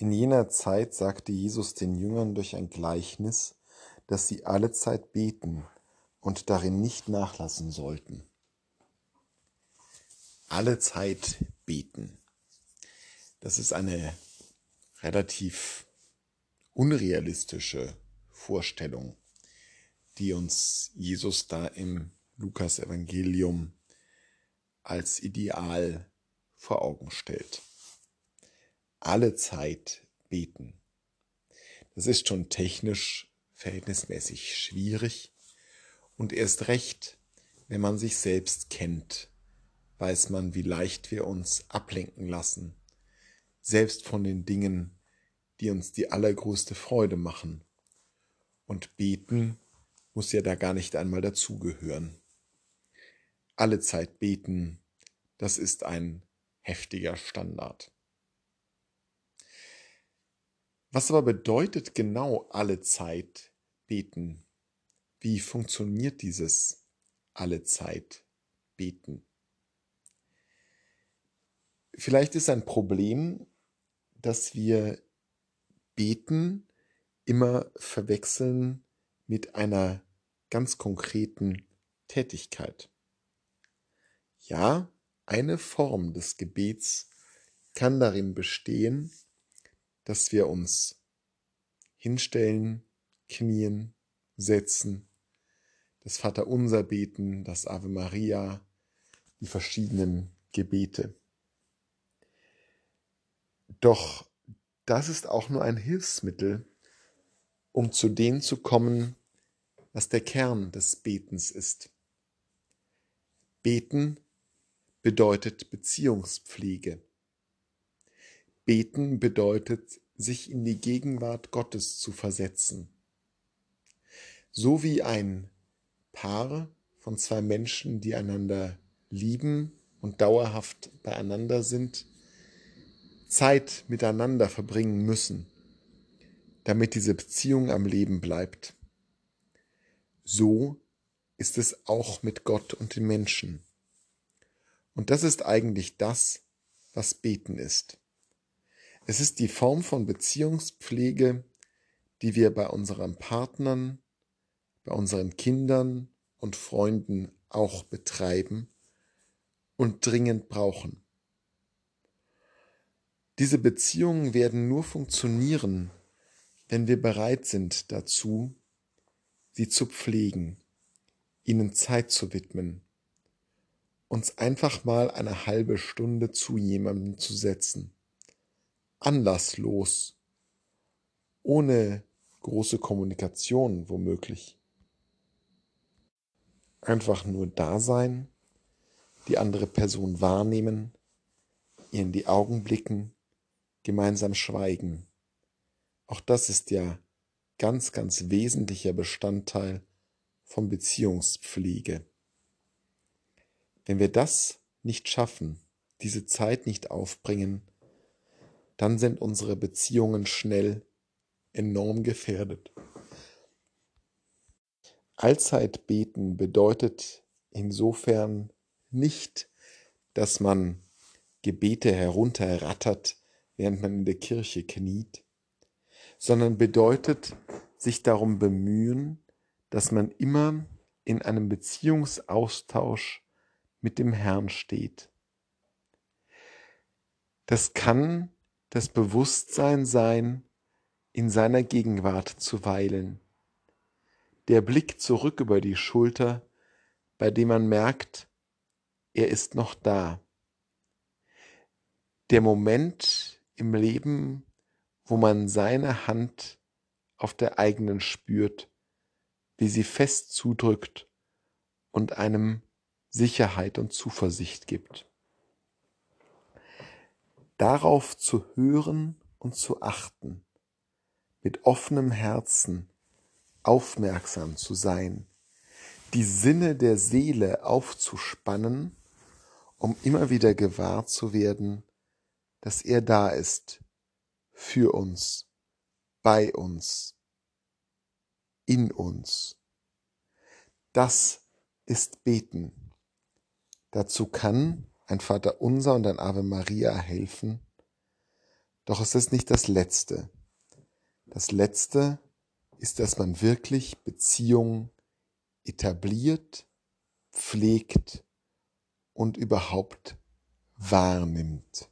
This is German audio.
In jener Zeit sagte Jesus den Jüngern durch ein Gleichnis, dass sie alle Zeit beten und darin nicht nachlassen sollten. Alle Zeit beten. Das ist eine relativ unrealistische Vorstellung, die uns Jesus da im Lukas Evangelium als Ideal vor Augen stellt. Alle Zeit beten. Das ist schon technisch verhältnismäßig schwierig und erst recht, wenn man sich selbst kennt, weiß man, wie leicht wir uns ablenken lassen, selbst von den Dingen, die uns die allergrößte Freude machen. Und beten muss ja da gar nicht einmal dazugehören alle Zeit beten, das ist ein heftiger Standard. Was aber bedeutet genau alle Zeit beten? Wie funktioniert dieses alle Zeit beten? Vielleicht ist ein Problem, dass wir beten immer verwechseln mit einer ganz konkreten Tätigkeit. Ja, eine Form des Gebets kann darin bestehen, dass wir uns hinstellen, knien, setzen, das Vaterunser beten, das Ave Maria, die verschiedenen Gebete. Doch das ist auch nur ein Hilfsmittel, um zu dem zu kommen, was der Kern des Betens ist. Beten bedeutet Beziehungspflege. Beten bedeutet, sich in die Gegenwart Gottes zu versetzen. So wie ein Paar von zwei Menschen, die einander lieben und dauerhaft beieinander sind, Zeit miteinander verbringen müssen, damit diese Beziehung am Leben bleibt. So ist es auch mit Gott und den Menschen. Und das ist eigentlich das, was Beten ist. Es ist die Form von Beziehungspflege, die wir bei unseren Partnern, bei unseren Kindern und Freunden auch betreiben und dringend brauchen. Diese Beziehungen werden nur funktionieren, wenn wir bereit sind dazu, sie zu pflegen, ihnen Zeit zu widmen uns einfach mal eine halbe Stunde zu jemandem zu setzen. Anlasslos. Ohne große Kommunikation womöglich. Einfach nur da sein, die andere Person wahrnehmen, ihr in die Augen blicken, gemeinsam schweigen. Auch das ist ja ganz, ganz wesentlicher Bestandteil von Beziehungspflege. Wenn wir das nicht schaffen, diese Zeit nicht aufbringen, dann sind unsere Beziehungen schnell enorm gefährdet. Allzeit beten bedeutet insofern nicht, dass man Gebete herunterrattert, während man in der Kirche kniet, sondern bedeutet sich darum bemühen, dass man immer in einem Beziehungsaustausch mit dem Herrn steht. Das kann das Bewusstsein sein, in seiner Gegenwart zu weilen. Der Blick zurück über die Schulter, bei dem man merkt, er ist noch da. Der Moment im Leben, wo man seine Hand auf der eigenen spürt, wie sie fest zudrückt und einem Sicherheit und Zuversicht gibt. Darauf zu hören und zu achten, mit offenem Herzen aufmerksam zu sein, die Sinne der Seele aufzuspannen, um immer wieder gewahr zu werden, dass er da ist, für uns, bei uns, in uns. Das ist Beten. Dazu kann ein Vater Unser und ein Ave Maria helfen Doch es ist nicht das Letzte. Das Letzte ist, dass man wirklich Beziehungen etabliert, pflegt und überhaupt wahrnimmt.